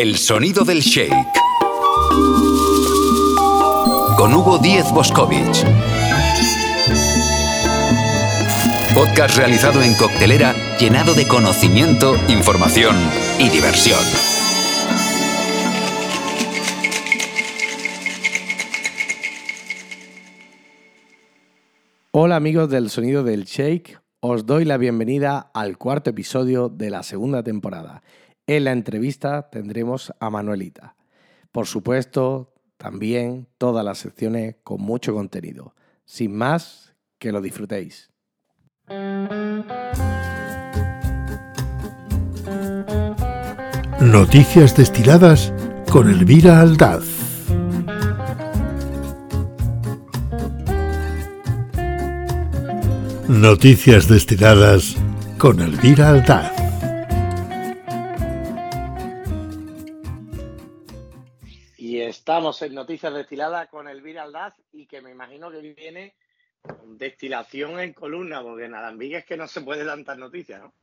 El sonido del shake. Con Hugo Díez Boscovich. Podcast realizado en coctelera, llenado de conocimiento, información y diversión. Hola amigos del sonido del shake, os doy la bienvenida al cuarto episodio de la segunda temporada. En la entrevista tendremos a Manuelita. Por supuesto, también todas las secciones con mucho contenido. Sin más, que lo disfrutéis. Noticias destiladas con Elvira Aldaz. Noticias destiladas con Elvira Aldaz. Estamos en Noticias Destiladas con Elvira Aldaz y que me imagino que viene destilación en columna, porque en Alambique es que no se puede tantas noticias, ¿no?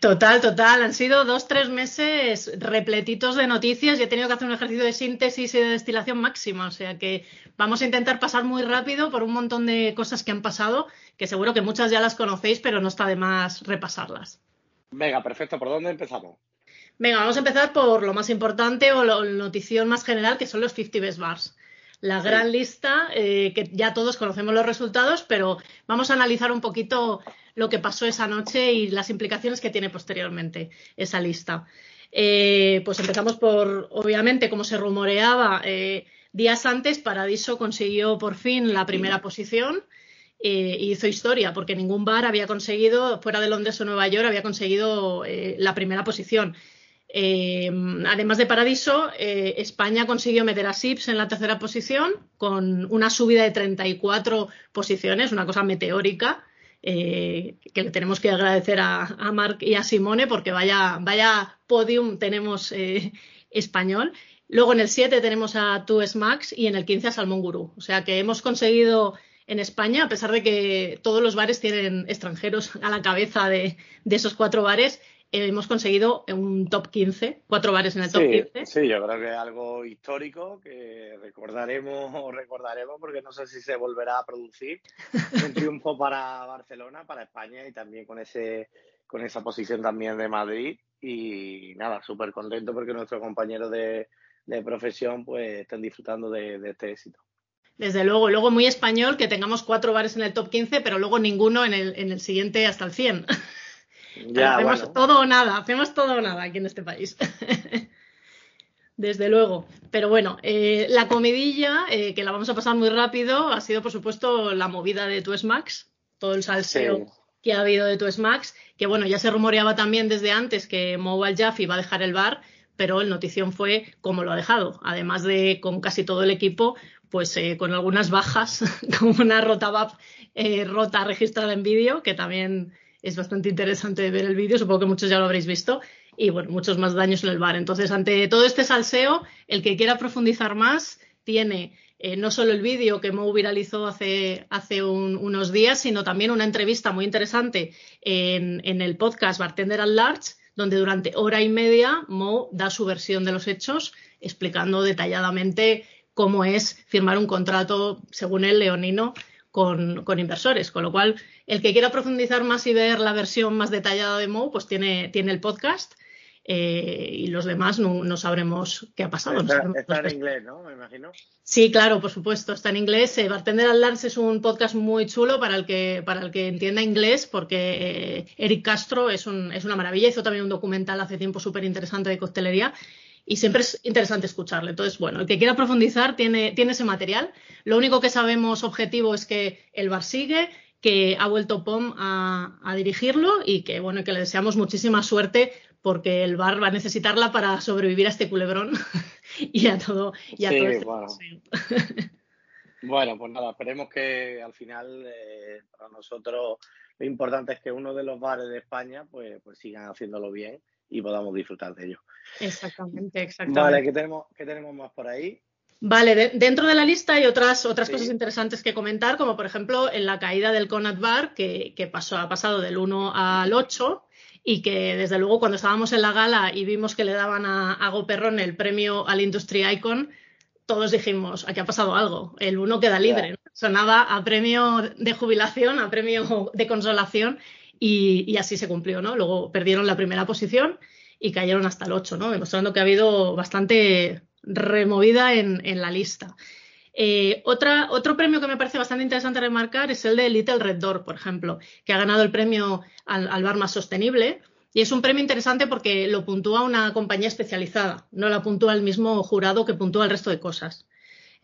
Total, total. Han sido dos, tres meses repletitos de noticias y he tenido que hacer un ejercicio de síntesis y de destilación máxima. O sea que vamos a intentar pasar muy rápido por un montón de cosas que han pasado, que seguro que muchas ya las conocéis, pero no está de más repasarlas. Venga, perfecto. ¿Por dónde empezamos? Venga, vamos a empezar por lo más importante o la notición más general, que son los 50 Best Bars. La Sí. gran lista, eh, que ya todos conocemos los resultados, pero vamos a analizar un poquito lo que pasó esa noche y las implicaciones que tiene posteriormente esa lista. Eh, pues empezamos por, obviamente, como se rumoreaba, eh, días antes, Paradiso consiguió por fin la primera posición eh, hizo historia, porque ningún bar había conseguido, fuera de Londres o Nueva York, había conseguido eh, la primera posición. Eh, además de Paradiso, eh, España consiguió meter a Sips en la tercera posición con una subida de 34 posiciones, una cosa meteórica, eh, que tenemos que agradecer a, a Marc y a Simone porque vaya, vaya podium tenemos eh, español. Luego en el 7 tenemos a Two Smacks y en el 15 a Salmón Gurú. O sea que hemos conseguido en España, a pesar de que todos los bares tienen extranjeros a la cabeza de, esos cuatro bares, hemos conseguido un top 15, cuatro bares en el top Sí, 15. sí, yo creo que es algo histórico que recordaremos o recordaremos porque no sé si se volverá a producir. Un triunfo para Barcelona, para España y también con ese con esa posición también de Madrid. Y nada, súper contento porque nuestros compañeros de, de profesión pues están disfrutando de, de este éxito. Desde luego, luego muy español que tengamos cuatro bares en el top 15, pero luego ninguno en el, en el siguiente hasta el 100. Ya, hacemos bueno. todo o nada, hacemos todo o nada aquí en este país. Desde luego. Pero bueno, eh, la comidilla, eh, que la vamos a pasar muy rápido, ha sido por supuesto la movida de Tu Smacks, todo el salseo Sí. que ha habido de Tu Smacks, que bueno, ya se rumoreaba también desde antes que Mo Al Jaffe iba a dejar el bar, pero el notición fue cómo lo ha dejado. Además de con casi todo el equipo, pues eh, con algunas bajas, como una rota, rota registrada en vídeo, que también es bastante interesante ver el vídeo, supongo que muchos ya lo habréis visto, y bueno, muchos más daños en el bar. Entonces, ante todo este salseo, el que quiera profundizar más tiene eh, no solo el vídeo que Mo viralizó hace, hace un- unos días, sino también una entrevista muy interesante en, en el podcast Bartender at Large, donde durante hora y media Mo da su versión de los hechos, explicando detalladamente cómo es firmar un contrato, según él, leonino, con, con inversores. Con lo cual, el que quiera profundizar más y ver la versión más detallada de Mo, pues tiene, tiene el podcast. eh, y los demás no, no sabremos qué ha pasado. Está, en inglés, ¿no? Me imagino. Sí, claro, por supuesto, está en inglés. Eh, Bartender at Large es un podcast muy chulo para el que, para el que entienda inglés, porque eh, Eric Castro es, un, es una maravilla. Hizo también un documental hace tiempo súper interesante de coctelería y siempre es interesante escucharle. Entonces, bueno, el que quiera profundizar tiene, tiene ese material. Lo único que sabemos objetivo es que el bar sigue, que ha vuelto POM a, a dirigirlo y que, bueno, que le deseamos muchísima suerte porque el bar va a necesitarla para sobrevivir a este culebrón y a todo, y a Sí, todo este bueno. Bueno, pues nada, esperemos que al final eh, para nosotros lo importante es que uno de los bares de España pues, pues sigan haciéndolo bien y podamos disfrutar de ello. Exactamente, exactamente. Vale, ¿qué tenemos, qué tenemos más por ahí? Vale, de- dentro de la lista hay otras, otras Sí. cosas interesantes que comentar, como por ejemplo en la caída del Conat Bar, que, que pasó, ha pasado del 1 al 8, y que desde luego cuando estábamos en la gala y vimos que le daban a, a Goperrón el premio al Industry Icon, todos dijimos, aquí ha pasado algo, el uno queda libre. Sonaba a premio de jubilación, a premio de consolación y, así se cumplió, ¿no? Luego perdieron la primera posición y cayeron hasta el 8, ¿no? Demostrando que ha habido bastante removida en, la lista. Eh, otra, otro premio que me parece bastante interesante remarcar es el de Little Red Door, por ejemplo, que ha ganado el premio al bar más sostenible y es un premio interesante porque lo puntúa una compañía especializada, no la puntúa el mismo jurado que puntúa el resto de cosas.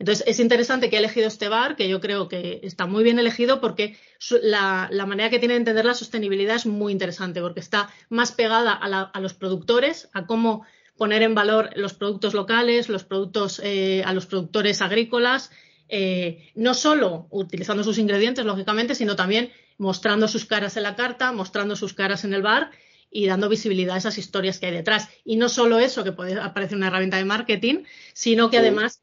Entonces, es interesante que ha elegido este bar, que yo creo que está muy bien elegido porque la, manera que tiene de entender la sostenibilidad es muy interesante, porque está más pegada a, los productores, a cómo poner en valor los productos locales, los productos eh, a los productores agrícolas, eh, no solo utilizando sus ingredientes, lógicamente, sino también mostrando sus caras en la carta, mostrando sus caras en el bar y dando visibilidad a esas historias que hay detrás. Y no solo eso, que puede aparecer una herramienta de marketing, sino que además,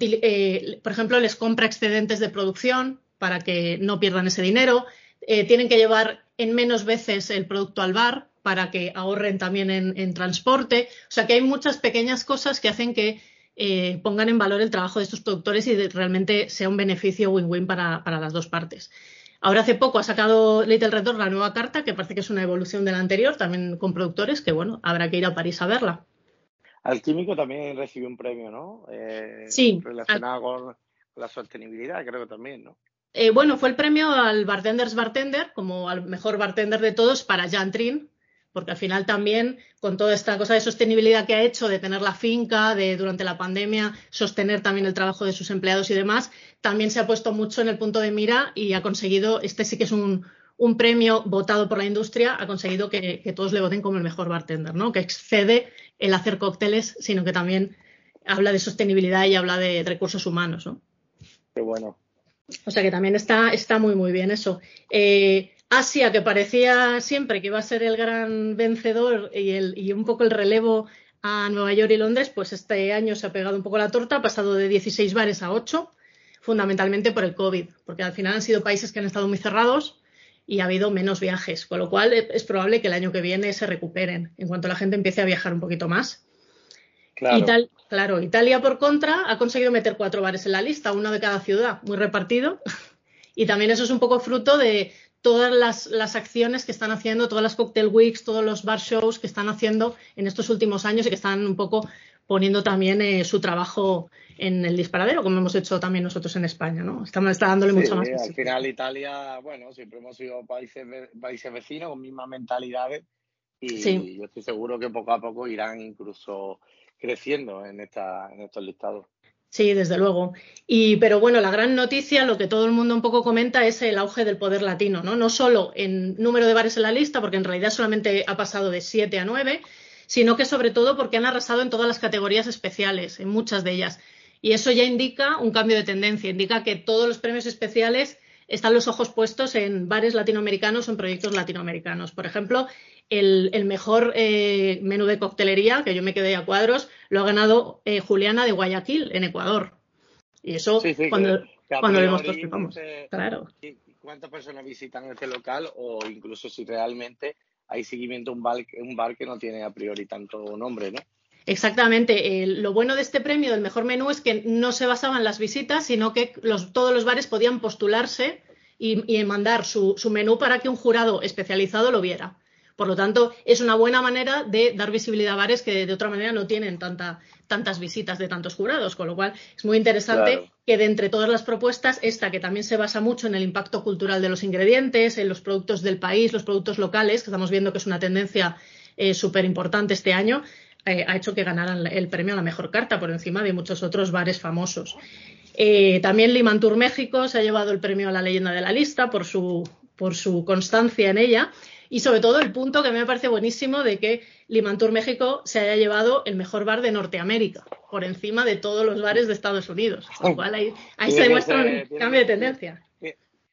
eh, por ejemplo, les compra excedentes de producción para que no pierdan ese dinero. Eh, tienen que llevar en menos veces el producto al bar para que ahorren también en, transporte. O sea que hay muchas pequeñas cosas que hacen que eh, pongan en valor el trabajo de estos productores y realmente sea un beneficio win-win para, para las dos partes. Ahora hace poco ha sacado Little Red Door la nueva carta, que parece que es una evolución de la anterior, también con productores, que bueno, habrá que ir a París a verla. Alquímico también recibió un premio, ¿no? Eh, sí. Relacionado con la sostenibilidad, creo que también, ¿no? Eh, bueno, fue el premio al Bartenders Bartender, como al mejor bartender de todos, para Jan Trin, porque al final también con toda esta cosa de sostenibilidad que ha hecho, de tener la finca, de durante la pandemia sostener también el trabajo de sus empleados y demás, también se ha puesto mucho en el punto de mira y ha conseguido, este sí que es un, premio votado por la industria, ha conseguido que, todos le voten como el mejor bartender, ¿no? Que excede el hacer cócteles, sino que también habla de sostenibilidad y habla de recursos humanos, ¿no? Qué bueno. O sea que también está, está muy, muy bien eso. Eh, Asia, que parecía siempre que iba a ser el gran vencedor y, el, y un poco el relevo a Nueva York y Londres, pues este año se ha pegado un poco la torta, ha pasado de 16 bares a 8, fundamentalmente por el COVID, porque al final han sido países que han estado muy cerrados y ha habido menos viajes, con lo cual es probable que el año que viene se recuperen en cuanto la gente empiece a viajar un poquito más. Claro. claro, Italia por contra ha conseguido meter cuatro bares en la lista, uno de cada ciudad, muy repartido. Y también eso es un poco fruto de, todas las, acciones que están haciendo, todas las cocktail weeks, todos los bar shows que están haciendo en estos últimos años y que están un poco poniendo también eh, su trabajo en el disparadero, como hemos hecho también nosotros en España, ¿no? Estamos está dándole mucha más. Al final Italia, bueno, siempre hemos sido países, países vecinos con mismas mentalidades y yo estoy seguro que poco a poco irán incluso creciendo en, esta, en estos listados. Sí, desde luego. Y, pero bueno, la gran noticia, lo que todo el mundo un poco comenta, es el auge del poder latino, ¿no? No solo en número de bares en la lista, porque en realidad solamente ha pasado de siete a nueve, sino que sobre todo porque han arrasado en todas las categorías especiales, en muchas de ellas. Y eso ya indica un cambio de tendencia, indica que todos los premios especiales están los ojos puestos en bares latinoamericanos o en proyectos latinoamericanos. Por ejemplo, el, mejor eh, menú de coctelería, que yo me quedé a cuadros, lo ha ganado eh, Juliana de Guayaquil, en Ecuador. Y eso, cuando, cuando vemos claro. ¿Cuántas personas visitan este local o incluso si realmente hay seguimiento a un bar, un bar que no tiene a priori tanto nombre, ¿no? Exactamente. lo bueno de este premio del mejor menú es que no se basaba en las visitas, sino que todos los bares podían postularse y, mandar su, menú para que un jurado especializado lo viera. Por lo tanto, es una buena manera de dar visibilidad a bares que de otra manera no tienen tantas visitas de tantos jurados, con lo cual es muy interesante que de entre todas las propuestas, esta que también se basa mucho en el impacto cultural de los ingredientes, en los productos del país, los productos locales, que estamos viendo que es una tendencia eh, súper importante este año, eh, ha hecho que ganaran el premio a la mejor carta por encima de muchos otros bares famosos. Eh, también Limantur México se ha llevado el premio a la leyenda de la lista por su, por su constancia en ella y sobre todo el punto que me parece buenísimo de que Limantur México se haya llevado el mejor bar de Norteamérica por encima de todos los bares de Estados Unidos. Con lo cual ahí, se demuestra un cambio de tendencia.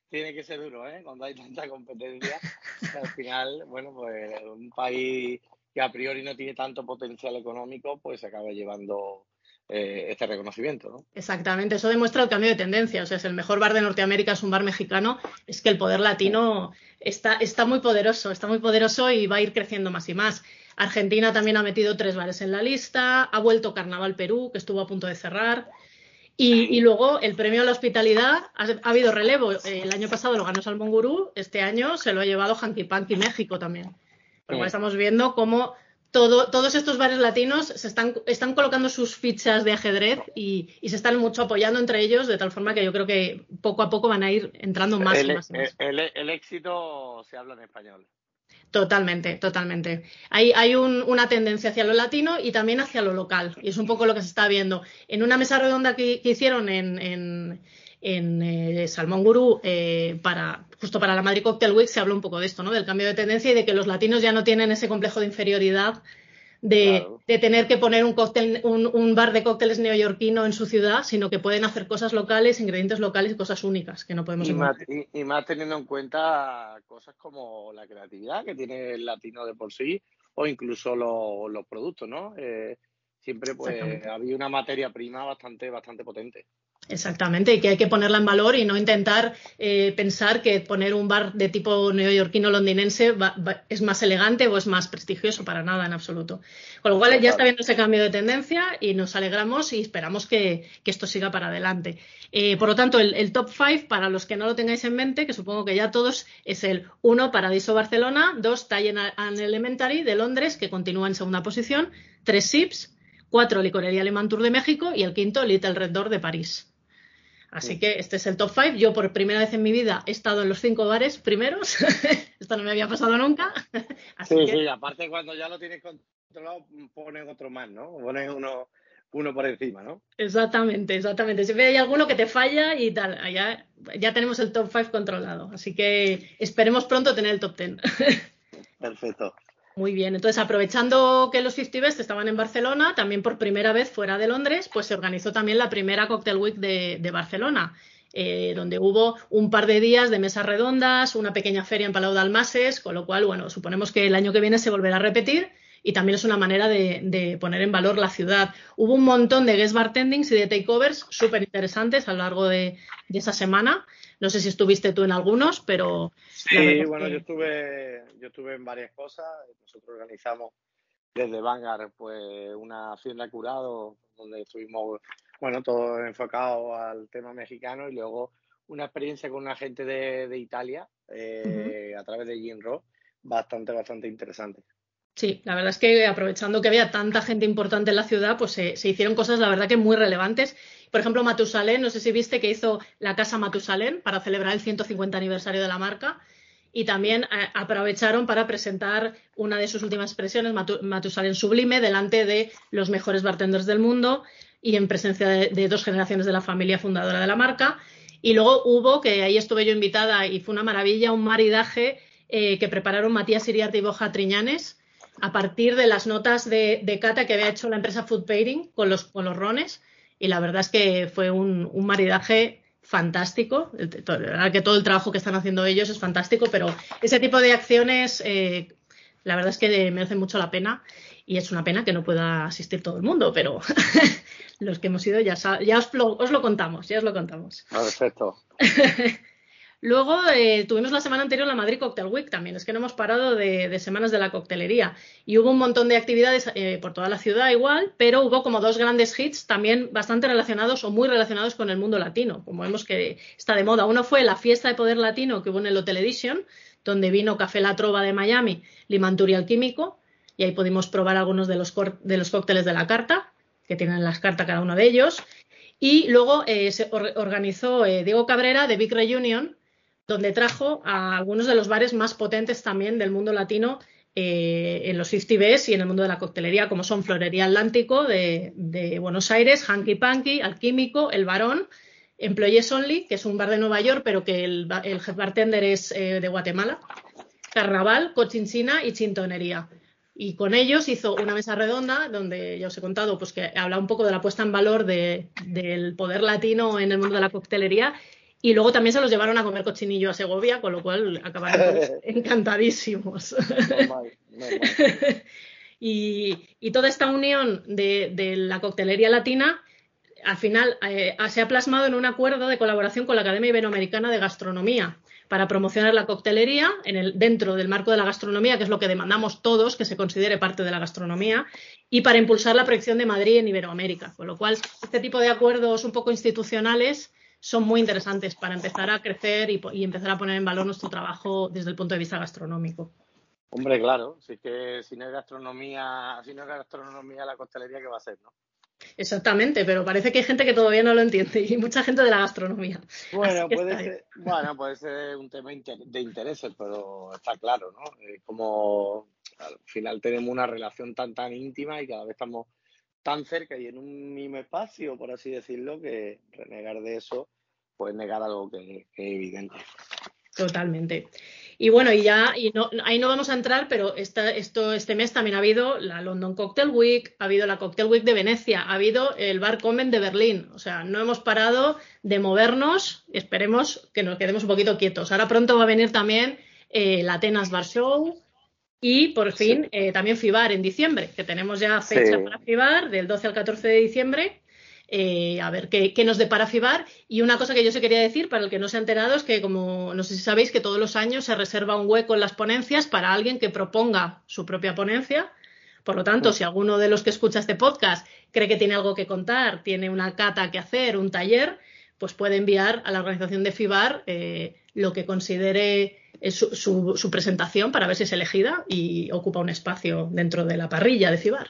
Tiene que ser duro, ¿eh? Cuando hay tanta competencia, al final, bueno, pues un país que a priori no tiene tanto potencial económico, pues se acaba llevando eh, este reconocimiento. ¿no? Exactamente, eso demuestra el cambio de tendencia. O sea, es el mejor bar de Norteamérica, es un bar mexicano. Es que el poder latino está, está muy poderoso, está muy poderoso y va a ir creciendo más y más. Argentina también ha metido tres bares en la lista, ha vuelto Carnaval Perú, que estuvo a punto de cerrar. Y, luego el premio a la hospitalidad, ha, habido relevo. El año pasado lo ganó Salmón Gurú, este año se lo ha llevado Hanky Panky México también. Porque estamos viendo cómo todos estos bares latinos se están, están colocando sus fichas de ajedrez y, se están mucho apoyando entre ellos, de tal forma que yo creo que poco a poco van a ir entrando más y más. el éxito se habla en español. Totalmente, totalmente. Hay, hay una tendencia hacia lo latino y también hacia lo local. Y es un poco lo que se está viendo. En una mesa redonda que, hicieron en, en, en eh, Salmón Gurú, eh, para, justo para la Madrid Cocktail Week, se habló un poco de esto, ¿no? Del cambio de tendencia y de que los latinos ya no tienen ese complejo de inferioridad de, tener que poner un, cóctel, un, bar de cócteles neoyorquino en su ciudad, sino que pueden hacer cosas locales, ingredientes locales y cosas únicas que no podemos y más, y, más teniendo en cuenta cosas como la creatividad que tiene el latino de por sí o incluso los productos, ¿no? Eh, siempre pues había una materia prima bastante, bastante potente. Exactamente, y que hay que ponerla en valor y no intentar eh, pensar que poner un bar de tipo neoyorquino londinense es más elegante o es más prestigioso, para nada en absoluto. Con lo cual ya está viendo ese cambio de tendencia y nos alegramos y esperamos que, esto siga para adelante. Eh, por lo tanto, el, top 5, para los que no lo tengáis en mente, que supongo que ya todos, es el 1, Paradiso Barcelona, 2, Tallen and Elementary de Londres, que continúa en segunda posición, 3, Sips, 4, Licorería Alemán Tour de México y el quinto, Little Red Door de París. Así que este es el top 5. Yo por primera vez en mi vida he estado en los cinco bares primeros. Esto no me había pasado nunca. sí, sí, aparte cuando ya lo tienes controlado, pones otro más, ¿no? Pones uno, uno por encima, ¿no? Exactamente, exactamente. Si hay alguno que te falla y tal, ya, ya tenemos el top 5 controlado. Así que esperemos pronto tener el top 10. Perfecto. Muy bien, entonces aprovechando que los 50 Best estaban en Barcelona, también por primera vez fuera de Londres, pues se organizó también la primera Cocktail Week de, Barcelona, eh, donde hubo un par de días de mesas redondas, una pequeña feria en Palau de Almases, con lo cual, bueno, suponemos que el año que viene se volverá a repetir y también es una manera de, poner en valor la ciudad. Hubo un montón de guest bartendings y de takeovers súper interesantes a lo largo de, de esa semana. No sé si estuviste tú en algunos, pero... Sí, bueno, yo, estuve, yo estuve en varias cosas. Nosotros organizamos desde Vanguard pues una fiesta curado donde estuvimos, bueno, todo enfocado al tema mexicano y luego una experiencia con una gente de, Italia eh, a través de Gin bastante, bastante interesante. Sí, la verdad es que aprovechando que había tanta gente importante en la ciudad, pues se, hicieron cosas, la verdad que muy relevantes. Por ejemplo, Matusalén, no sé si viste que hizo la Casa Matusalén para celebrar el 150 aniversario de la marca. Y también eh, aprovecharon para presentar una de sus últimas expresiones, Matusalén Sublime, delante de los mejores bartenders del mundo y en presencia de, dos generaciones de la familia fundadora de la marca. Y luego hubo, que ahí estuve yo invitada y fue una maravilla, un maridaje eh, que prepararon Matías Iriarte y Boja Triñanes a partir de las notas de, cata que había hecho la empresa Food Pairing con los, con los rones. Y la verdad es que fue un, maridaje fantástico. La verdad que todo el trabajo que están haciendo ellos es fantástico, pero ese tipo de acciones, eh, la verdad es que merecen mucho la pena. Y es una pena que no pueda asistir todo el mundo, pero los que hemos ido ya, ya os, os, lo contamos, ya os lo contamos. Perfecto. Luego eh, tuvimos la semana anterior la Madrid Cocktail Week también, es que no hemos parado de, semanas de la coctelería y hubo un montón de actividades eh, por toda la ciudad igual, pero hubo como dos grandes hits también bastante relacionados o muy relacionados con el mundo latino, como vemos que está de moda. Uno fue la fiesta de poder latino que hubo en el Hotel Edition, donde vino Café La Trova de Miami, Limanturi Alquímico, y ahí pudimos probar algunos de los, de los cócteles de la carta, que tienen las cartas cada uno de ellos. Y luego eh, se organizó Diego Cabrera de Big Reunion, donde trajo a algunos de los bares más potentes también del mundo latino eh, en los 50 Bs y en el mundo de la coctelería, como son Florería Atlántico de, Buenos Aires, Hanky Panky, Alquímico, El Barón, Employees Only, que es un bar de Nueva York, pero que el, el bartender es eh, de Guatemala, Carnaval, Cochinchina y Chintonería. Y con ellos hizo una mesa redonda donde ya os he contado pues, que habla un poco de la puesta en valor del poder latino en el mundo de la coctelería y luego también se los llevaron a comer cochinillo a Segovia, con lo cual acabaron encantadísimos. Y, toda esta unión de, la coctelería latina al final eh, se ha plasmado en un acuerdo de colaboración con la Academia Iberoamericana de Gastronomía para promocionar la coctelería en el, dentro del marco de la gastronomía, que es lo que demandamos todos, que se considere parte de la gastronomía, y para impulsar la proyección de Madrid en Iberoamérica. Con lo cual, este tipo de acuerdos un poco institucionales son muy interesantes para empezar a crecer y, y empezar a poner en valor nuestro trabajo desde el punto de vista gastronómico. Hombre, claro, si que si no hay gastronomía, si no hay gastronomía la costelería, ¿qué va a ser, no? Exactamente, pero parece que hay gente que todavía no lo entiende y mucha gente de la gastronomía. Bueno, puede ser, bueno, puede ser un tema de intereses, pero está claro, ¿no? como al final tenemos una relación tan tan íntima y cada vez estamos tan cerca y en un mismo espacio, por así decirlo, que renegar de eso, pues negar algo que es evidente. Totalmente. Y bueno, y ya, y no, ahí no vamos a entrar, pero esta, esto, este mes también ha habido la London Cocktail Week, ha habido la Cocktail Week de Venecia, ha habido el Bar Comen de Berlín. O sea, no hemos parado de movernos. Esperemos que nos quedemos un poquito quietos. Ahora pronto va a venir también eh, la Atenas Bar Show y por fin eh, también FIBAR en diciembre, que tenemos ya fecha para FIBAR del 12 al 14 de diciembre. Eh, a ver qué, nos depara FIBAR. Y una cosa que yo se quería decir, para el que no se ha enterado, es que, como no sé si sabéis, que todos los años se reserva un hueco en las ponencias para alguien que proponga su propia ponencia. Por lo tanto, si alguno de los que escucha este podcast cree que tiene algo que contar, tiene una cata que hacer, un taller, pues puede enviar a la organización de FIBAR eh, lo que considere su, presentación para ver si es elegida y ocupa un espacio dentro de la parrilla de FIBAR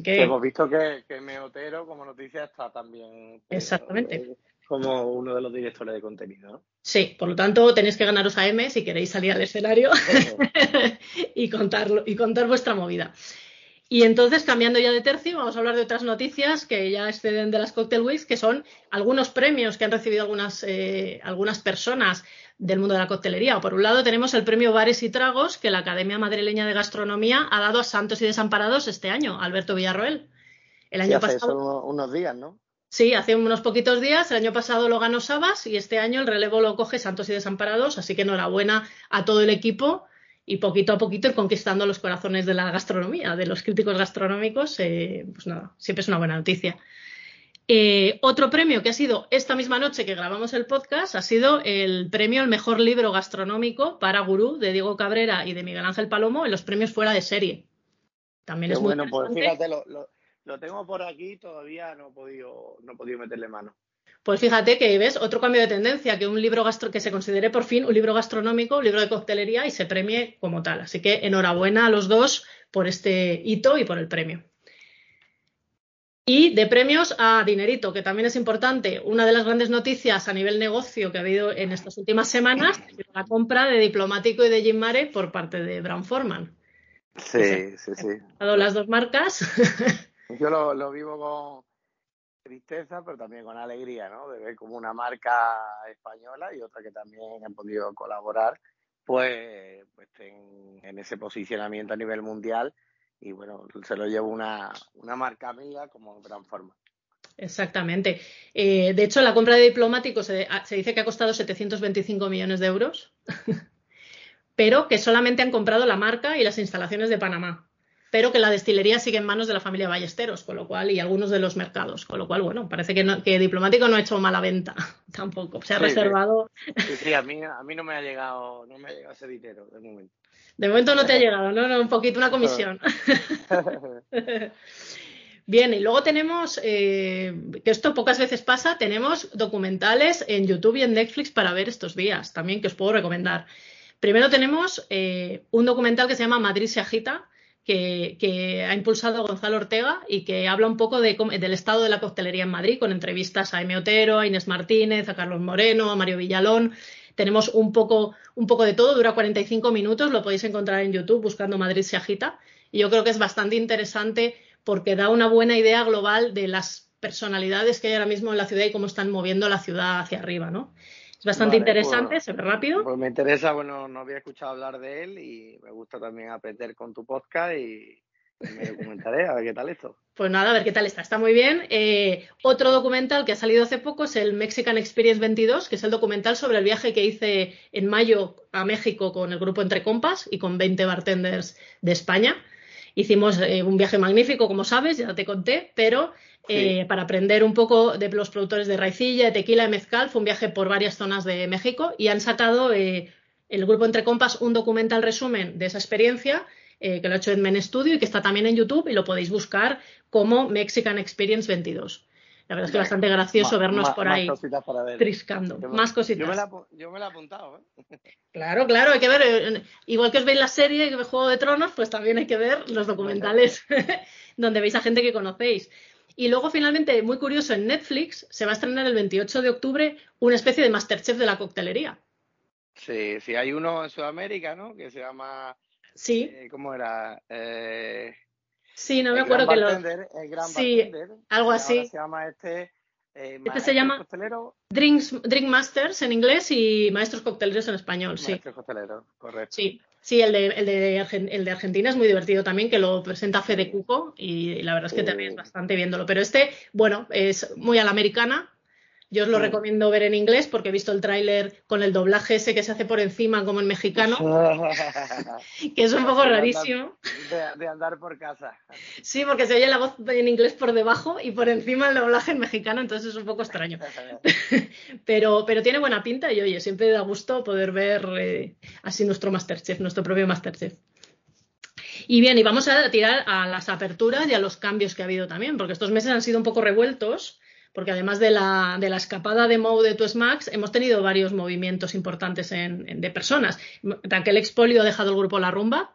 que... Hemos visto que, que Meotero, como noticia, está también Exactamente. como uno de los directores de contenido. Sí, por lo tanto tenéis que ganaros a M si queréis salir al escenario y, contarlo, y contar vuestra movida. Y entonces, cambiando ya de tercio, vamos a hablar de otras noticias que ya exceden de las Cocktail Weeks, que son algunos premios que han recibido algunas, eh, algunas personas del mundo de la coctelería. Por un lado tenemos el premio Bares y Tragos que la Academia Madrileña de Gastronomía ha dado a Santos y Desamparados este año, Alberto Villarroel. El año pasado unos días, ¿no? Sí, hace unos poquitos días. El año pasado lo ganó Sabas y este año el relevo lo coge Santos y Desamparados. Así que enhorabuena a todo el equipo y poquito a poquito ir conquistando los corazones de la gastronomía, de los críticos gastronómicos. Eh, pues nada, siempre es una buena noticia. Eh, otro premio que ha sido esta misma noche que grabamos el podcast ha sido el premio al mejor libro gastronómico para Gurú de Diego Cabrera y de Miguel Ángel Palomo en los premios fuera de serie. También es muy bueno, pues fíjate, lo, tengo por aquí, todavía no he podido, no he podido meterle mano. Pues fíjate que ves otro cambio de tendencia, que un libro gastro que se considere por fin un libro gastronómico, un libro de coctelería y se premie como tal. Así que enhorabuena a los dos por este hito y por el premio. Y de premios a dinerito, que también es importante. Una de las grandes noticias a nivel negocio que ha habido en estas últimas semanas es la compra de Diplomático y de Jim Mare por parte de Brown Forman. Sí, sí, sí. dado las dos marcas. Yo lo, vivo con tristeza, pero también con alegría, ¿no? De ver como una marca española y otra que también han podido colaborar, pues, pues en ese posicionamiento a nivel mundial y bueno, se lo llevo una, una marca amiga como gran forma. Exactamente. Eh, de hecho, la compra de diplomáticos se, se, dice que ha costado 725 millones de euros, pero que solamente han comprado la marca y las instalaciones de Panamá, pero que la destilería sigue en manos de la familia Ballesteros, con lo cual, y algunos de los mercados, con lo cual, bueno, parece que, que diplomático no ha hecho mala venta tampoco, se ha reservado. Sí, sí, a, mí, a mí no me ha llegado, no me ha llegado ese dinero de momento. De momento no te ha llegado, ¿no? no un poquito, una comisión. Bien, y luego tenemos, eh, que esto pocas veces pasa, tenemos documentales en YouTube y en Netflix para ver estos días, también que os puedo recomendar. Primero tenemos eh, un documental que se llama Madrid se agita, que, ha impulsado Gonzalo Ortega y que habla un poco del estado de la coctelería en Madrid, con entrevistas a M. Otero, a Inés Martínez, a Carlos Moreno, a Mario Villalón tenemos un poco, un poco de todo, dura 45 minutos, lo podéis encontrar en YouTube buscando Madrid se agita. Y yo creo que es bastante interesante porque da una buena idea global de las personalidades que hay ahora mismo en la ciudad y cómo están moviendo la ciudad hacia arriba, ¿no? Es bastante interesante, pues, se ve rápido. Pues me interesa, bueno, no había escuchado hablar de él y me gusta también aprender con tu podcast y, me documentaré a ver qué tal esto. Pues nada, a ver qué tal está. Está muy bien. Eh, otro documental que ha salido hace poco es el Mexican Experience 22, que es el documental sobre el viaje que hice en mayo a México con el grupo Entre Compas y con 20 bartenders de España. Hicimos eh, un viaje magnífico, como sabes, ya te conté, pero eh, para aprender un poco de los productores de raicilla, de tequila, de mezcal, fue un viaje por varias zonas de México y han sacado el grupo Entre Compas un documental resumen de esa experiencia que lo ha hecho Edmen Studio y que está también en YouTube y lo podéis buscar como Mexican Experience 22. La verdad es que es bastante gracioso vernos por ahí triscando. más cositas. Yo me, la, he apuntado. ¿eh? Claro, claro, hay que ver. Eh, igual que os veis la serie de Juego de Tronos, pues también hay que ver los documentales donde veis a gente que conocéis. Y luego, finalmente, muy curioso, en Netflix se va a estrenar el 28 de octubre una especie de Masterchef de la coctelería. Sí, sí, hay uno en Sudamérica, ¿no? Que se llama. Sí. Eh, ¿Cómo era? Sí, no me acuerdo que lo. El gran sí, algo así. Se llama este. Eh, este se llama Drinks, Drink Masters en inglés y Maestros Cocteleros en español, sí. Maestros Cocteleros, correcto. Sí, sí el, de, el, de el de Argentina es muy divertido también, que lo presenta Fede Cuco y la verdad es que te ríes bastante viéndolo. Pero este, bueno, es muy a la americana, yo os lo recomiendo ver en inglés porque he visto el tráiler con el doblaje ese que se hace por encima como en mexicano, que es un poco rarísimo. de, andar por casa. Sí, porque se oye la voz en inglés por debajo y por encima el doblaje en mexicano, entonces es un poco extraño. pero, pero tiene buena pinta y oye, siempre da gusto poder ver eh, así nuestro Masterchef, nuestro propio Masterchef. Y bien, y vamos a tirar a las aperturas y a los cambios que ha habido también, porque estos meses han sido un poco revueltos porque además de la, de la escapada de Mou de Max, hemos tenido varios movimientos importantes en, de personas. el Expolio ha dejado el grupo La Rumba.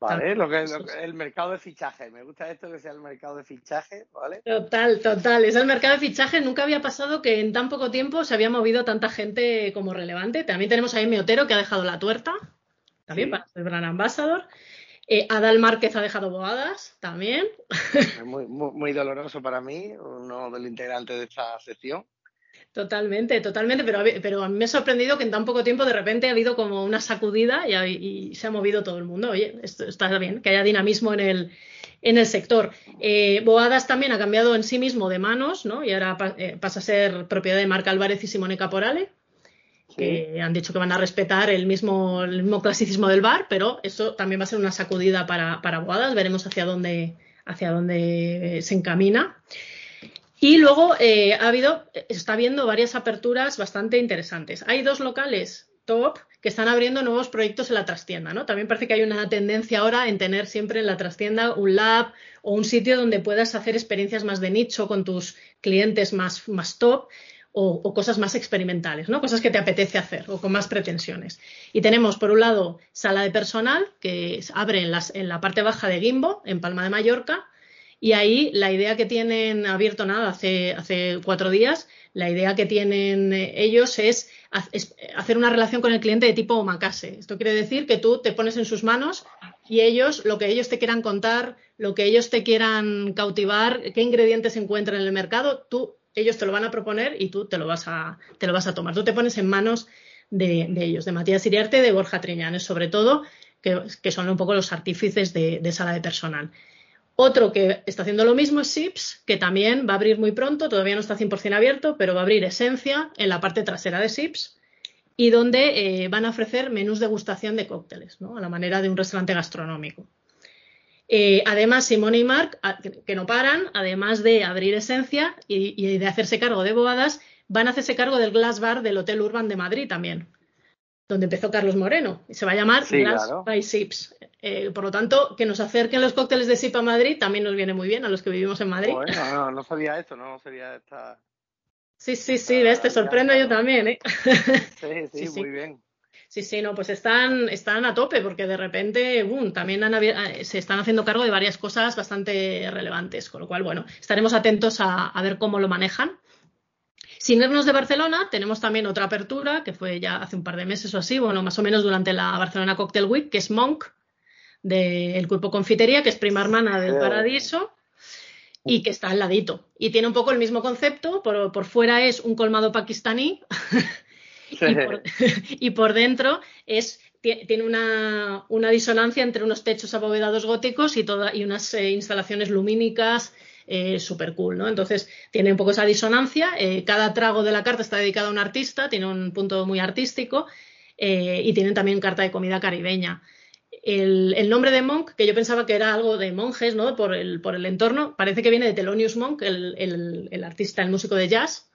Vale, lo que, el mercado de fichaje. Me gusta esto que sea el mercado de fichaje, ¿vale? Total, total. Es el mercado de fichaje. Nunca había pasado que en tan poco tiempo se había movido tanta gente como relevante. También tenemos a Emi Otero que ha dejado la tuerta, también para ser gran ambassador. Eh, Adal Márquez ha dejado boadas también. Muy, muy, doloroso para mí, uno del integrante de esta sección. Totalmente, totalmente, pero, pero a mí me ha sorprendido que en tan poco tiempo de repente ha habido como una sacudida y, se ha movido todo el mundo. Oye, esto está bien, que haya dinamismo en el, en el sector. Eh, Boadas también ha cambiado en sí mismo de manos, ¿no? Y ahora eh, pasa a ser propiedad de Marc Álvarez y Simone Caporale que han dicho que van a respetar el mismo, clasicismo del bar, pero eso también va a ser una sacudida para, para veremos hacia dónde, dónde se encamina. Y luego eh, ha habido, está habiendo varias aperturas bastante interesantes. Hay dos locales top que están abriendo nuevos proyectos en la trastienda, ¿no? También parece que hay una tendencia ahora en tener siempre en la trastienda un lab o un sitio donde puedas hacer experiencias más de nicho con tus clientes más, más top o, cosas más experimentales, ¿no? Cosas que te apetece hacer o con más pretensiones. Y tenemos, por un lado, sala de personal, que abre en, en la parte baja de Gimbo, en Palma de Mallorca, y ahí la idea que tienen, abierto nada, hace, hace cuatro días, la idea que tienen eh, ellos es, hacer una relación con el cliente de tipo omakase. Esto quiere decir que tú te pones en sus manos y ellos, lo que ellos te quieran contar, lo que ellos te quieran cautivar, qué ingredientes encuentran en el mercado, tú ellos te lo van a proponer y tú te lo vas a, te lo vas a tomar. Tú te pones en manos de, ellos, de Matías Iriarte, de Borja Triñanes, sobre todo, que, son un poco los artífices de, sala de personal. Otro que está haciendo lo mismo es SIPS, que también va a abrir muy pronto, todavía no está 100% abierto, pero va a abrir Esencia en la parte trasera de SIPS y donde eh, van a ofrecer menús de gustación de cócteles, ¿no? a la manera de un restaurante gastronómico. Eh, además, Simone y Marc, que no paran, además de abrir esencia y, de hacerse cargo de boadas, van a hacerse cargo del Glass Bar del Hotel Urban de Madrid también, donde empezó Carlos Moreno. Y se va a llamar Glass by Sips. Eh, por lo tanto, que nos acerquen los cócteles de SIP a Madrid también nos viene muy bien a los que vivimos en Madrid. no, no, no sabía esto, no sabía esta. Sí, sí, sí, ves, te sorprendo yo también, ¿eh? sí, sí, muy bien. Sí, sí, no, pues están, están a tope porque de repente también eh, se están haciendo cargo de varias cosas bastante relevantes, con lo cual, bueno, estaremos atentos a, ver cómo lo manejan. Sin irnos de Barcelona, tenemos también otra apertura que fue ya hace un par de meses o así, bueno, más o menos durante la Barcelona Cocktail Week, que es Monk, del grupo Confitería, que es prima hermana del Paradiso y que está al ladito. Y tiene un poco el mismo concepto, por, por fuera es un colmado pakistaní Y, por, dentro es tiene una, disonancia entre unos techos abovedados góticos y, toda, y unas eh, instalaciones lumínicas eh, súper cool, ¿no? Entonces tiene un poco esa disonancia. Eh, cada trago de la carta está dedicado a un artista, tiene un punto muy artístico y tienen también carta de comida caribeña. el, nombre de Monk, que yo pensaba que era algo de monjes, ¿no? Por el, por el entorno, parece que viene de Thelonious Monk, el, artista, el músico de jazz.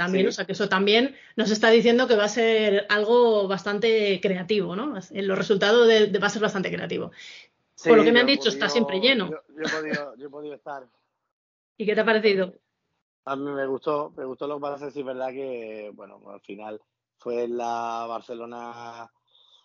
También, o sea que eso también nos está diciendo que va a ser algo bastante creativo, ¿no? Los resultados de, va a ser bastante creativo. por lo que me han dicho, está siempre lleno. Yo, he podido, estar. ¿Y qué te ha parecido? A mí me gustó, me gustó lo que pasa, sí es verdad que, bueno, al final fue en la Barcelona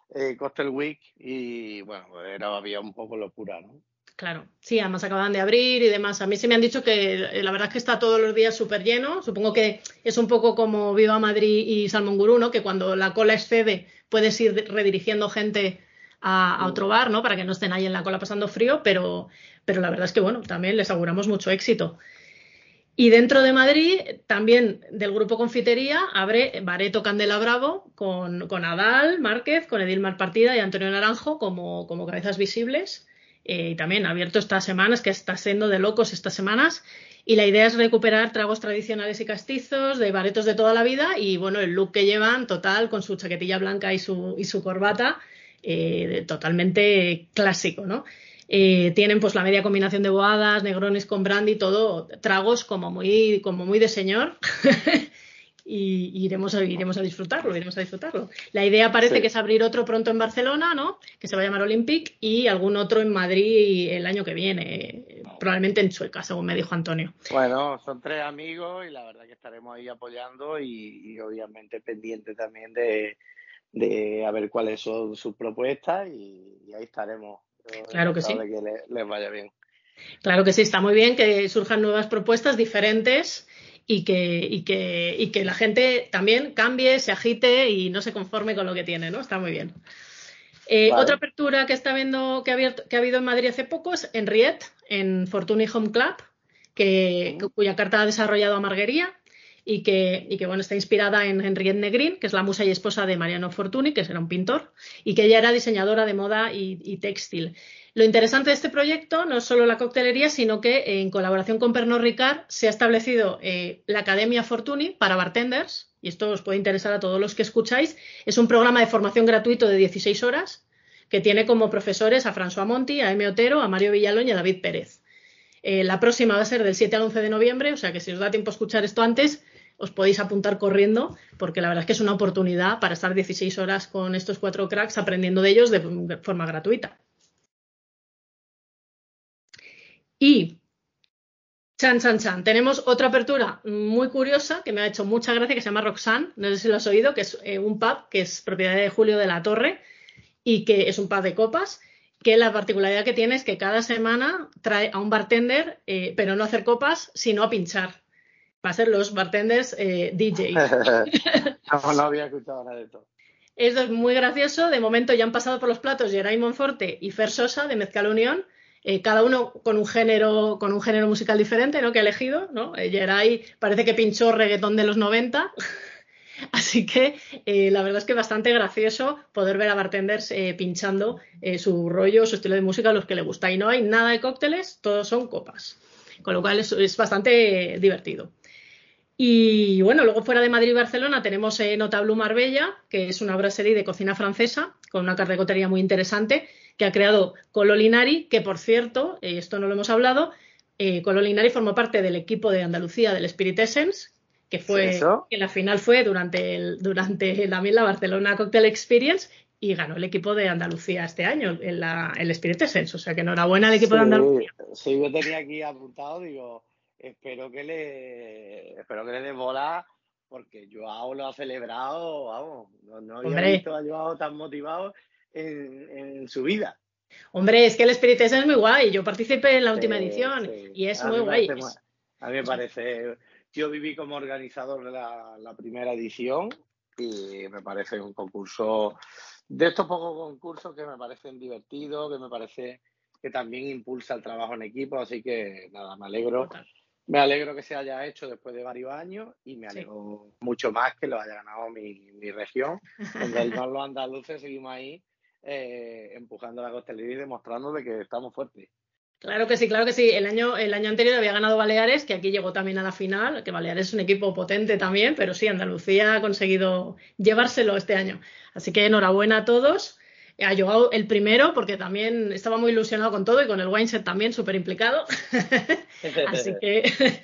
eh, Coastal Week y bueno, era, había un poco locura, ¿no? Claro, sí, además acaban de abrir y demás. A mí se me han dicho que eh, la verdad es que está todos los días súper lleno. Supongo que es un poco como Viva Madrid y Salmón Gurú, ¿no? Que cuando la cola excede puedes ir redirigiendo gente a, otro bar, ¿no? Para que no estén ahí en la cola pasando frío, pero, pero la verdad es que, bueno, también les auguramos mucho éxito. Y dentro de Madrid, también del grupo Confitería, abre Bareto Candela Bravo con, con Adal Márquez, con Edilmar Partida y Antonio Naranjo como, como cabezas visibles. Eh, también abierto estas semanas, que está siendo de locos estas semanas. Y la idea es recuperar tragos tradicionales y castizos de baretos de toda la vida y bueno, el look que llevan total con su chaquetilla blanca y su, y su corbata, eh, totalmente clásico, ¿no? Eh, tienen pues la media combinación de boadas, negrones con brandy, todo tragos como muy, como muy de señor. y iremos a, iremos a disfrutarlo, iremos a disfrutarlo. La idea parece que es abrir otro pronto en Barcelona, ¿no? Que se va a llamar Olympic y algún otro en Madrid el año que viene, probablemente en Chueca, según me dijo Antonio. Bueno, son tres amigos y la verdad que estaremos ahí apoyando y, obviamente pendientes también de, de a ver cuáles son sus propuestas y ahí estaremos Claro que sí. Que les vaya bien. Claro que sí, está muy bien que surjan nuevas propuestas diferentes y que, que, y que la gente también cambie, se agite y no se conforme con lo que tiene, ¿no? Está muy bien. Eh, otra apertura que está viendo que ha, abierto, que ha habido en Madrid hace poco es en Riet, en Fortuny Home Club, que, cuya carta ha desarrollado a Marguería y que, y que bueno, está inspirada en Henriette Negrin, que es la musa y esposa de Mariano Fortuny, que era un pintor, y que ella era diseñadora de moda y, textil. Lo interesante de este proyecto no es solo la coctelería, sino que en colaboración con Pernod Ricard se ha establecido eh, la Academia Fortuny para bartenders, y esto os puede interesar a todos los que escucháis. Es un programa de formación gratuito de 16 horas que tiene como profesores a François Monti, a M. Otero, a Mario Villalón y a David Pérez. Eh, la próxima va a ser del 7 al 11 de noviembre, o sea que si os da tiempo escuchar esto antes, os podéis apuntar corriendo, porque la verdad es que es una oportunidad para estar 16 horas con estos cuatro cracks aprendiendo de ellos de forma gratuita. Y Chan, chan, chan. Tenemos otra apertura muy curiosa que me ha hecho mucha gracia, que se llama Roxanne. No sé si lo has oído, que es eh, un pub que es propiedad de Julio de la Torre y que es un pub de copas. Que la particularidad que tiene es que cada semana trae a un bartender, eh, pero no a hacer copas, sino a pinchar va a ser los bartenders eh, DJ. no, había escuchado nada de todo. Esto es muy gracioso. De momento ya han pasado por los platos Geray Monforte y Fer Sosa de Mezcal Unión. Eh, cada uno con un género con un género musical diferente ¿no? que ha elegido. ¿no? Eh, Geray parece que pinchó reggaetón de los 90. Así que eh, la verdad es que es bastante gracioso poder ver a bartenders pinchando su rollo, su estilo de música, a los que le gusta. Y no hay nada de cócteles, todos son copas. Con lo cual es bastante divertido. Y bueno, luego fuera de Madrid y Barcelona tenemos eh, Notable Marbella, que es una brasserie de cocina francesa con una carrecotería muy interesante que ha creado Cololinari, que por cierto, eh, esto no lo hemos hablado, eh, Cololinari formó parte del equipo de Andalucía del Spirit Essence, que fue que la final fue durante el, durante también la Barcelona Cocktail Experience y ganó el equipo de Andalucía este año, en la, el Spirit Essence. O sea que enhorabuena al equipo de Andalucía. Sí, yo tenía aquí apuntado, digo espero que le espero que le dé bola porque Joao lo ha celebrado, vamos, no, había visto a Joao tan motivado en, su vida. Hombre, es que el Spirit es muy guay. Yo participé en la última edición y es muy guay. a mí me parece. Yo viví como organizador de la, la, primera edición y me parece un concurso de estos pocos concursos que me parecen divertidos, que me parece que también impulsa el trabajo en equipo. Así que nada, me alegro. Me alegro que se haya hecho después de varios años y me alegro mucho más que lo haya ganado mi, región, donde los andaluces seguimos ahí eh, empujando la costelería y demostrando que estamos fuertes. Claro que sí, claro que sí. El año, el año anterior había ganado Baleares, que aquí llegó también a la final, que Baleares es un equipo potente también, pero sí, Andalucía ha conseguido llevárselo este año. Así que enhorabuena a todos. Ha llegado el primero porque también estaba muy ilusionado con todo y con el Wineset también súper implicado. así, que,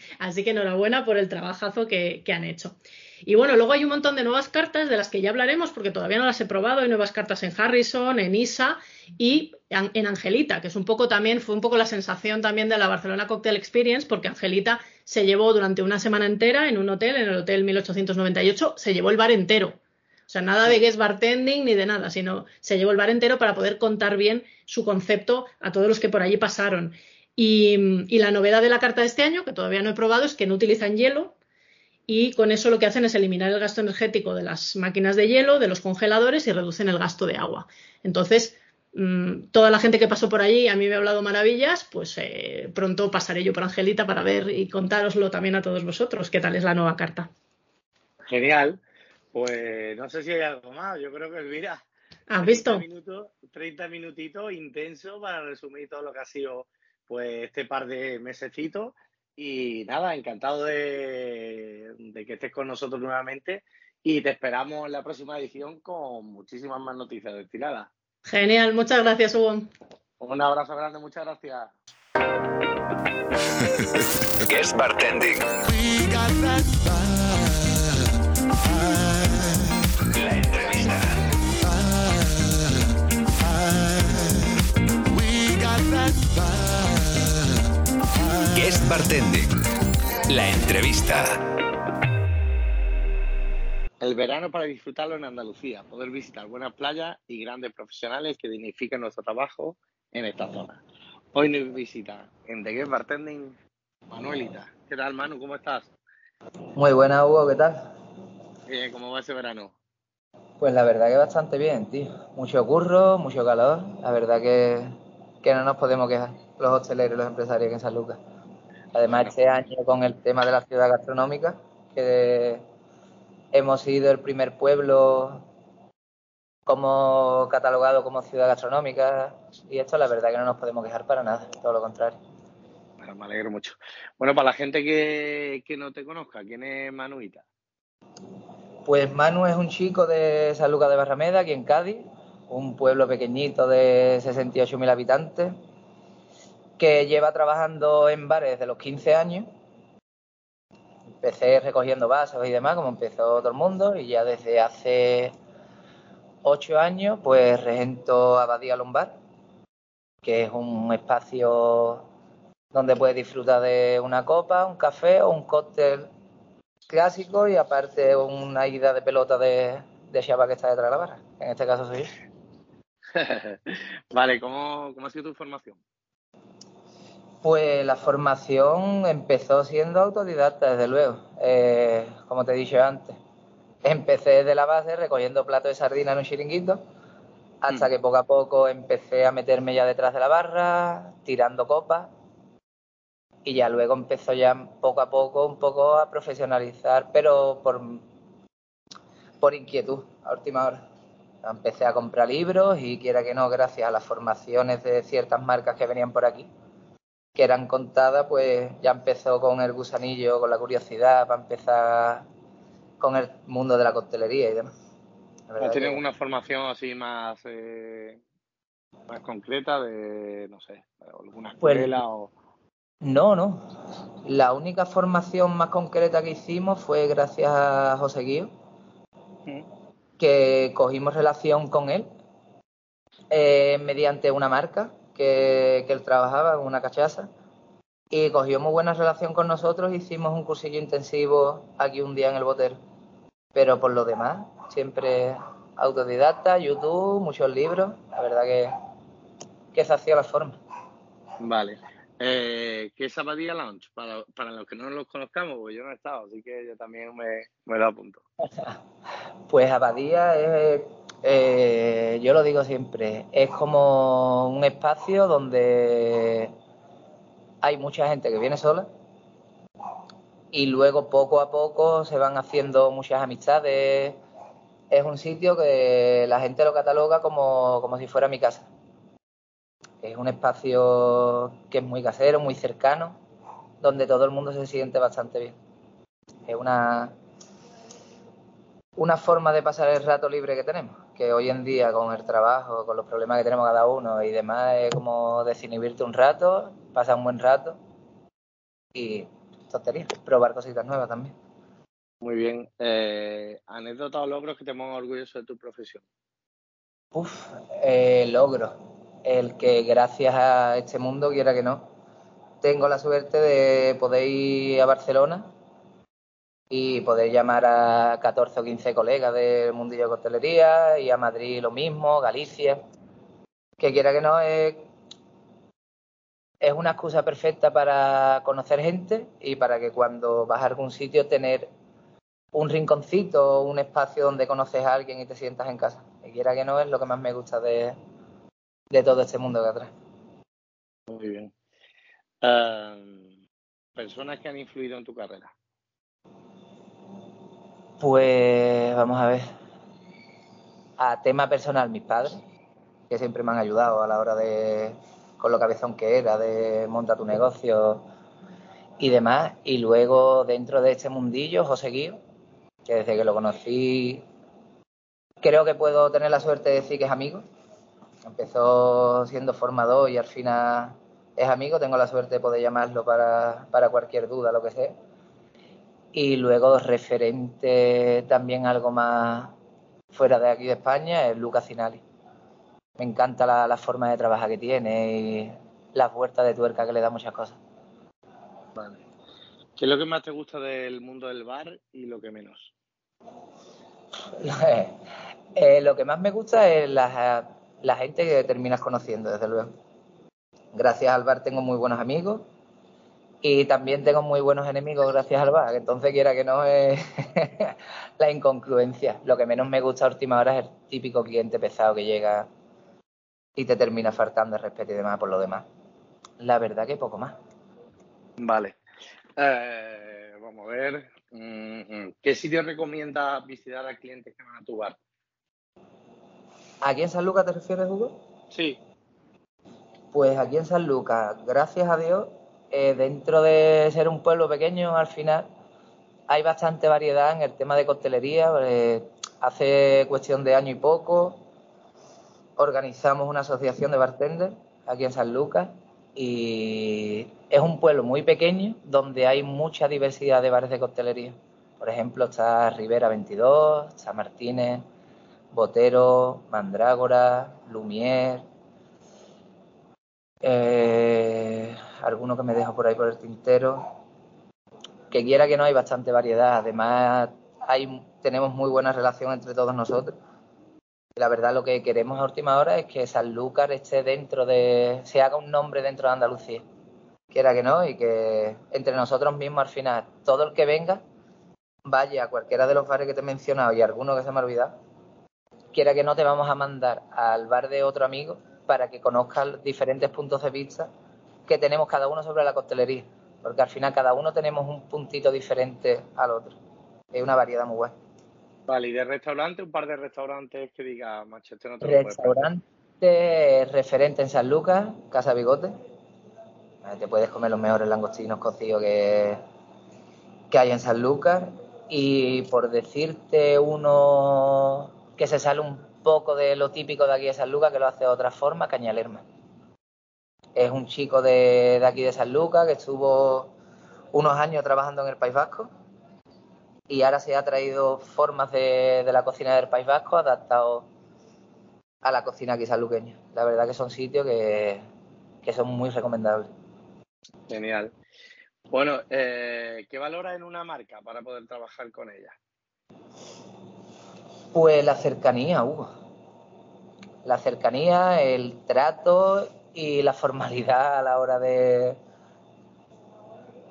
así que enhorabuena por el trabajazo que, han hecho. Y bueno, luego hay un montón de nuevas cartas de las que ya hablaremos porque todavía no las he probado. Hay nuevas cartas en Harrison, en Isa y en Angelita, que es un poco también, fue un poco la sensación también de la Barcelona Cocktail Experience porque Angelita se llevó durante una semana entera en un hotel, en el Hotel 1898, se llevó el bar entero. O sea, nada de guest bartending ni de nada, sino se llevó el bar entero para poder contar bien su concepto a todos los que por allí pasaron. Y, la novedad de la carta de este año, que todavía no he probado, es que no utilizan hielo y con eso lo que hacen es eliminar el gasto energético de las máquinas de hielo, de los congeladores y reducen el gasto de agua. Entonces, mm, toda la gente que pasó por allí a mí me ha hablado maravillas, pues eh, pronto pasaré yo por Angelita para ver y contároslo también a todos vosotros, qué tal es la nueva carta. Genial. Pues no sé si hay algo más. Yo creo que Elvira. ¿Has visto? 30 minutitos intensos para resumir todo lo que ha sido pues este par de mesecitos. Y nada, encantado de, que estés con nosotros nuevamente. Y te esperamos en la próxima edición con muchísimas más noticias destiladas. Genial, muchas gracias, Hugo. Un abrazo grande, muchas gracias. Guest Bartending. Guest Bartending. La entrevista. El verano para disfrutarlo en Andalucía, poder visitar buenas playas y grandes profesionales que dignifican nuestro trabajo en esta zona. Hoy nos visita en The Guest Bartending Manuelita. ¿Qué tal, Manu? ¿Cómo estás? Muy buena, Hugo, ¿qué tal? Bien, ¿cómo va ese verano? Pues la verdad que bastante bien, tío. Mucho curro, mucho calor. La verdad que, no nos podemos quejar los hosteleros y los empresarios en San Lucas. Además, este año con el tema de la ciudad gastronómica, que hemos sido el primer pueblo como catalogado como ciudad gastronómica y esto la verdad que no nos podemos quejar para nada, todo lo contrario. me alegro mucho. Bueno, para la gente que, que no te conozca, ¿quién es Manuita? Pues Manu es un chico de San Lucas de Barrameda, aquí en Cádiz, un pueblo pequeñito de 68.000 habitantes, que lleva trabajando en bares desde los 15 años. Empecé recogiendo vasos y demás, como empezó todo el mundo, y ya desde hace 8 años, pues regento Abadía Lombard, que es un espacio donde puedes disfrutar de una copa, un café o un cóctel clásico y aparte una ida de pelota de, de que está detrás de la barra. En este caso soy vale, ¿cómo, ¿cómo ha sido tu formación? Pues la formación empezó siendo autodidacta, desde luego. Eh, como te he dicho antes, empecé desde la base recogiendo platos de sardina en un chiringuito, hasta mm. que poco a poco empecé a meterme ya detrás de la barra, tirando copas y ya luego empezó ya poco a poco un poco a profesionalizar, pero por, por inquietud a última hora. Empecé a comprar libros y quiera que no, gracias a las formaciones de ciertas marcas que venían por aquí, que eran contadas, pues ya empezó con el gusanillo, con la curiosidad, para empezar con el mundo de la coctelería y demás. ¿Tienes una formación así más, eh, más concreta de, no sé, alguna pues escuela o...? No, no. La única formación más concreta que hicimos fue gracias a José Guío, que cogimos relación con él eh, mediante una marca que, él trabajaba, una cachaza, y cogió muy buena relación con nosotros. Hicimos un cursillo intensivo aquí un día en el botero. Pero por lo demás, siempre autodidacta, YouTube, muchos libros. La verdad que, que se hacía la forma. Vale. Eh, ¿Qué es Abadía Lounge? Para, para, los que no los conozcamos, pues yo no he estado, así que yo también me, lo apunto. pues Abadía es, eh, yo lo digo siempre, es como un espacio donde hay mucha gente que viene sola y luego poco a poco se van haciendo muchas amistades. Es un sitio que la gente lo cataloga como, como si fuera mi casa es un espacio que es muy casero, muy cercano, donde todo el mundo se siente bastante bien. Es una, una forma de pasar el rato libre que tenemos, que hoy en día con el trabajo, con los problemas que tenemos cada uno y demás, es como desinhibirte un rato, pasar un buen rato y tontería, probar cositas nuevas también. Muy bien. Eh, ¿Anécdotas o logros que te pongan orgulloso de tu profesión? Uf, eh, logro. El que gracias a este mundo, quiera que no, tengo la suerte de poder ir a Barcelona y poder llamar a 14 o 15 colegas del mundillo de costelería y a Madrid lo mismo, Galicia. Que quiera que no, es, es una excusa perfecta para conocer gente y para que cuando vas a algún sitio tener un rinconcito, un espacio donde conoces a alguien y te sientas en casa. Que quiera que no, es lo que más me gusta de, de todo este mundo que atrás. Muy bien. Em, personas que han influido en tu carrera. Pues vamos a ver. A tema personal, mis padres, que siempre me han ayudado a la hora de, con lo cabezón que era, de montar tu negocio y demás. Y luego dentro de este mundillo, José Guío, que desde que lo conocí creo que puedo tener la suerte de decir que es amigo. Empezó siendo formador y al final es amigo, tengo la suerte de poder llamarlo para, para cualquier duda, lo que sea. Y luego referente también algo más fuera de aquí de España es Lucas Cinali. Me encanta la, la forma de trabajar que tiene y las vueltas de tuerca que le da muchas cosas. Vale. ¿Qué es lo que más te gusta del mundo del bar y lo que menos? eh, lo que más me gusta es la, la gente que terminas conociendo, desde luego. Gracias al bar tengo muy buenos amigos y también tengo muy buenos enemigos gracias al bar. Entonces, quiera que no, es la incongruencia. Lo que menos me gusta a última hora es el típico cliente pesado que llega y te termina faltando de respeto y demás por lo demás. La verdad que poco más. Vale. Eh, vamos a ver. Mm, ¿Qué sitio recomiendas visitar a clientes que van a tu bar? ¿Aquí en San Lucas te refieres, Hugo? Sí. Pues aquí en San Lucas, gracias a Dios, eh, dentro de ser un pueblo pequeño, al final hay bastante variedad en el tema de costelería. Eh, hace cuestión de año y poco organizamos una asociación de bartenders aquí en San Lucas y es un pueblo muy pequeño donde hay mucha diversidad de bares de costelería. Por ejemplo, está Rivera 22, está Martínez, Botero, Mandrágora, Lumier. Eh, alguno que me dejo por ahí por el tintero. Que quiera que no hay bastante variedad. Además, hay, tenemos muy buena relación entre todos nosotros. La verdad, lo que queremos a última hora es que Sanlúcar esté dentro de. se haga un nombre dentro de Andalucía. Quiera que no, y que entre nosotros mismos al final, todo el que venga, vaya a cualquiera de los bares que te he mencionado y alguno que se me ha olvidado, quiera que no, te vamos a mandar al bar de otro amigo para que conozcas diferentes puntos de vista que tenemos cada uno sobre la costelería. Porque al final cada uno tenemos un puntito diferente al otro. Es una variedad muy buena. Vale, ¿y de restaurante? Un par de restaurantes que diga, machete no te lo Restaurante referente en San Lucas, Casa Bigote. Eh, Te puedes comer los mejores langostinos cocidos que, que hay en San Lucas. Y por decirte uno que se sale un poco de lo típico de aquí de San Lucas, que lo hace de otra forma, Cañalerma. Es un chico de, de aquí de San Lucas que estuvo unos años trabajando en el País Vasco y ahora se ha traído formas de, de la cocina del País Vasco adaptado a la cocina aquí sanluqueña. La verdad que son sitios que, que son muy recomendables. Genial. Bueno, eh, ¿qué valora en una marca para poder trabajar con ella? Pues la cercanía, Hugo. La cercanía, el trato y la formalidad a la hora de,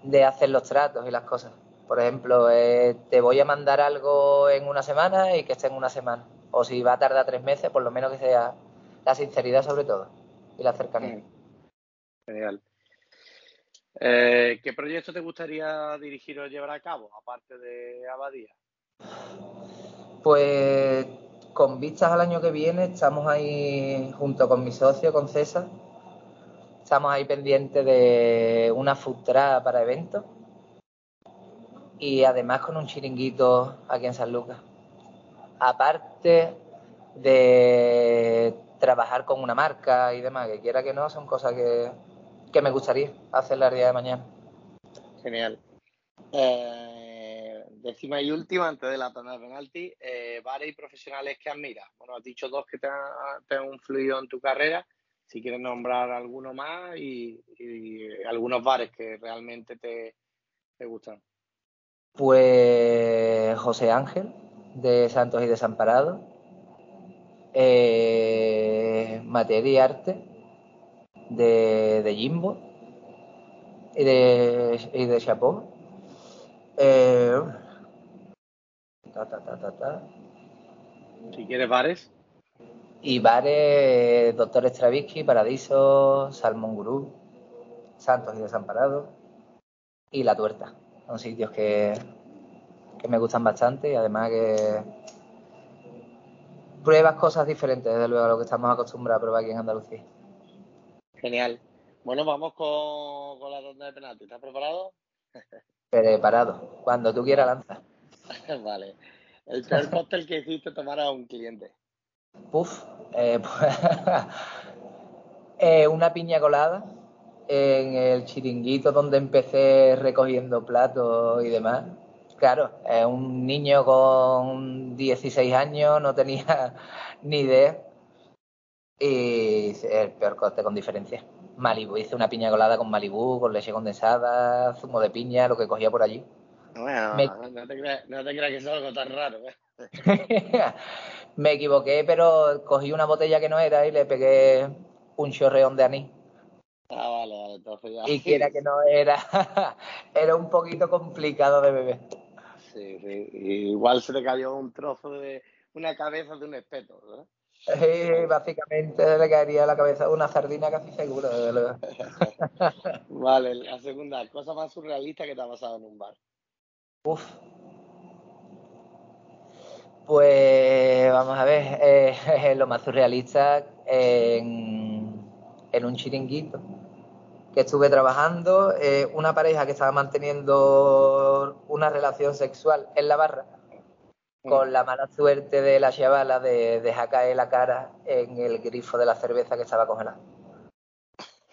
de hacer los tratos y las cosas. Por ejemplo, eh, te voy a mandar algo en una semana y que esté en una semana. O si va a tardar tres meses, por lo menos que sea la sinceridad sobre todo y la cercanía. Mm. Genial. Eh, ¿Qué proyecto te gustaría dirigir o llevar a cabo, aparte de Abadía? Pues con vistas al año que viene, estamos ahí junto con mi socio, con César, estamos ahí pendientes de una truck para eventos y además con un chiringuito aquí en San Lucas. Aparte, de trabajar con una marca y demás, que quiera que no, son cosas que, que me gustaría hacer el día de mañana. Genial. Eh, décima y última, antes de la tanda de penalti, eh, y profesionales que admiras. Bueno, has dicho dos que te han, te han en tu carrera. Si quieres nombrar alguno más y, y algunos bares que realmente te, te gustan. Pues José Ángel, de Santos y Desamparados. Eh, Materia y Arte, de, de Jimbo y de, y de. Eh, ta, ta, ta, ta, ta. Si quieres bares. Y bares Doctor Stravinsky, Paradiso, Salmón Gurú, Santos y Desamparados y La Tuerta. Son sitios que, que me gustan bastante y además que pruebas cosas diferentes, desde luego, a lo que estamos acostumbrados a probar aquí en Andalucía. Genial. Bueno, vamos con, con la ronda de penalti. ¿Estás preparado? Preparado. Cuando tú quieras lanza. vale. El peor cóctel que hiciste tomar a un cliente. Puf. Eh, pues, eh, una piña colada en el chiringuito donde empecé recogiendo platos y demás. Claro, eh, un niño con 16 años no tenía ni idea. Y el peor coste con diferencia. Malibu, hice una piña colada con Malibu, con leche condensada, zumo de piña, lo que cogía por allí. Bueno, Me- no, te creas, no te creas que es algo tan raro. Me equivoqué, pero cogí una botella que no era y le pegué un chorreón de anís. Ah, vale, vale, entonces ya. Y que era que no era, era un poquito complicado de beber. Sí, sí. Igual se te cayó un trozo de una cabeza de un espeto, ¿no? Eh, básicamente le caería a la cabeza una sardina casi seguro, desde luego. Vale, la segunda, cosa más surrealista que te ha pasado en un bar. Uf. Pues vamos a ver, eh, lo más surrealista en, en un chiringuito que estuve trabajando, eh, una pareja que estaba manteniendo una relación sexual en la barra, con la mala suerte de la chavala de dejar caer la cara en el grifo de la cerveza que estaba congelada.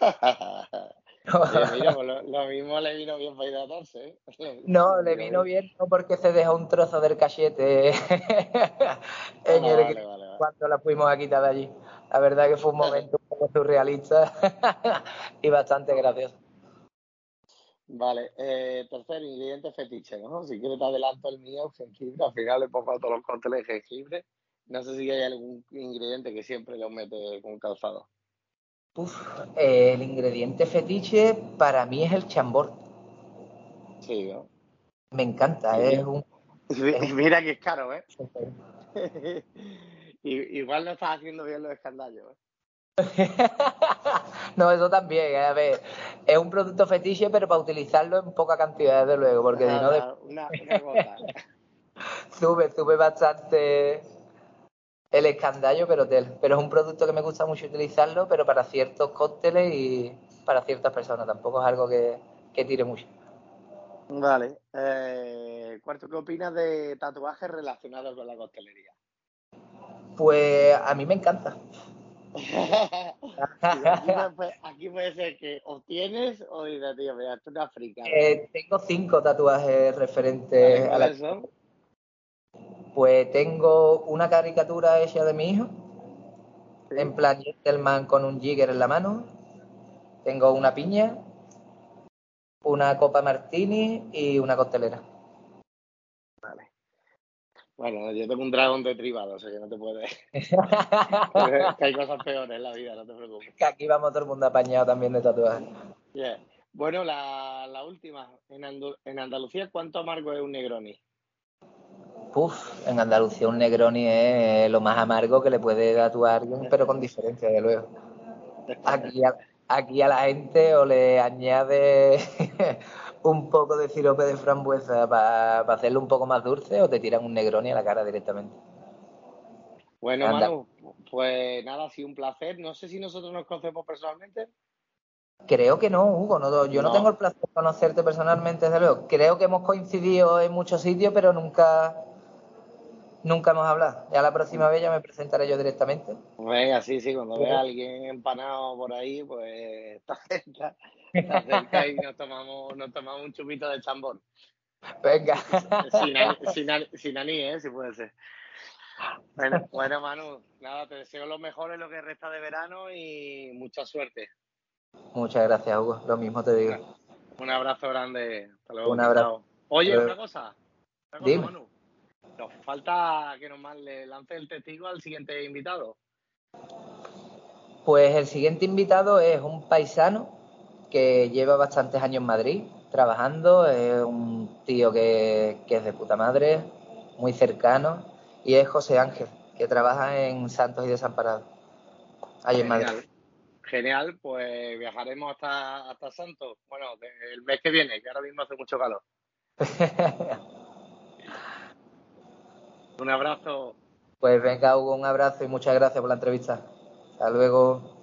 Oye, mira, pues lo, lo mismo le vino bien para hidratarse, ¿eh? No, le vino bien no porque se dejó un trozo del cachete en Ah, el vale, grifo vale, vale. cuando la fuimos a quitar de allí. La verdad que fue un momento un poco surrealista y bastante gracioso. Vale, eh, tercer ingrediente fetiche, ¿no? Si quieres te adelanto el mío, jengibre. Al final le pongo a todos los cócteles jengibre. No sé si hay algún ingrediente que siempre lo mete con calzado. Uf, eh, el ingrediente fetiche para mí es el chambord. Sí, ¿no? Me encanta, Sí. es un... Mira que es caro, ¿eh? Igual no estás haciendo bien los escandallos, ¿eh? no, eso también, eh, a ver, es un producto fetiche, pero para utilizarlo en poca cantidad, desde luego, porque si no, de- una, una gota. sube, sube bastante el escandallo, pero tel. Pero es un producto que me gusta mucho utilizarlo, pero para ciertos cócteles y para ciertas personas. Tampoco es algo que, que tire mucho. Vale. Eh, cuarto, ¿qué opinas de tatuajes relacionados con la costelería? Pues a mí me encanta. aquí, puede, aquí puede ser que o tienes o dices, tío, mira, esto es una fricada. Eh, tengo cinco tatuajes referentes a la... ¿cuáles son? Pues tengo una caricatura hecha de mi hijo, Sí. en plan gentleman con un jigger en la mano. Tengo una piña, una copa martini y una costelera. Bueno, yo tengo un dragón de tribado, o sea que no te puedes. que hay cosas peores en la vida, no te preocupes. que aquí vamos todo el mundo apañado también de tatuajes. Bien. Bueno, la, la última. En, Andu- en Andalucía, ¿cuánto amargo es un Negroni? Puf, en Andalucía un Negroni es lo más amargo que le puede dar a alguien, pero con diferencia, de luego. Aquí a, aquí a la gente o le añade un poco de sirope de frambuesa para hacerlo un poco más dulce o te tiran un Negroni a la cara directamente. Bueno, Anda. Manu, pues nada, ha sido un placer. No sé si nosotros nos conocemos personalmente. Creo que no, Hugo, no, yo no, No. tengo el placer de conocerte personalmente, desde luego. Creo que hemos coincidido en muchos sitios, pero nunca nunca hemos hablado. Ya la próxima vez ya me presentaré yo directamente. Venga, sí, sí, cuando vea a alguien empanado por ahí, pues está cerca, está cerca y nos tomamos, nos tomamos un chupito de chambón. Venga. Sin, sin, sin aní, ¿eh? Si puede ser. Bueno, bueno, Manu, nada, te deseo lo mejor en lo que resta de verano y mucha suerte. Muchas gracias, Hugo. Lo mismo te digo. Un abrazo grande. Hasta luego. Un abrazo. Oye, una cosa. Una cosa, Dime. Manu. Nos falta que nos man- le lance el testigo al siguiente invitado. Pues el siguiente invitado es un paisano que lleva bastantes años en Madrid trabajando. Es un tío que, que es de puta madre, muy cercano. Y es José Ángel, que trabaja en Santos y Desamparados. Ahí en Madrid. Genial. Pues viajaremos hasta, hasta Santos. Bueno, el mes que viene, que ahora mismo hace mucho calor. Un abrazo. Pues venga, Hugo, un abrazo y muchas gracias por la entrevista. Hasta luego.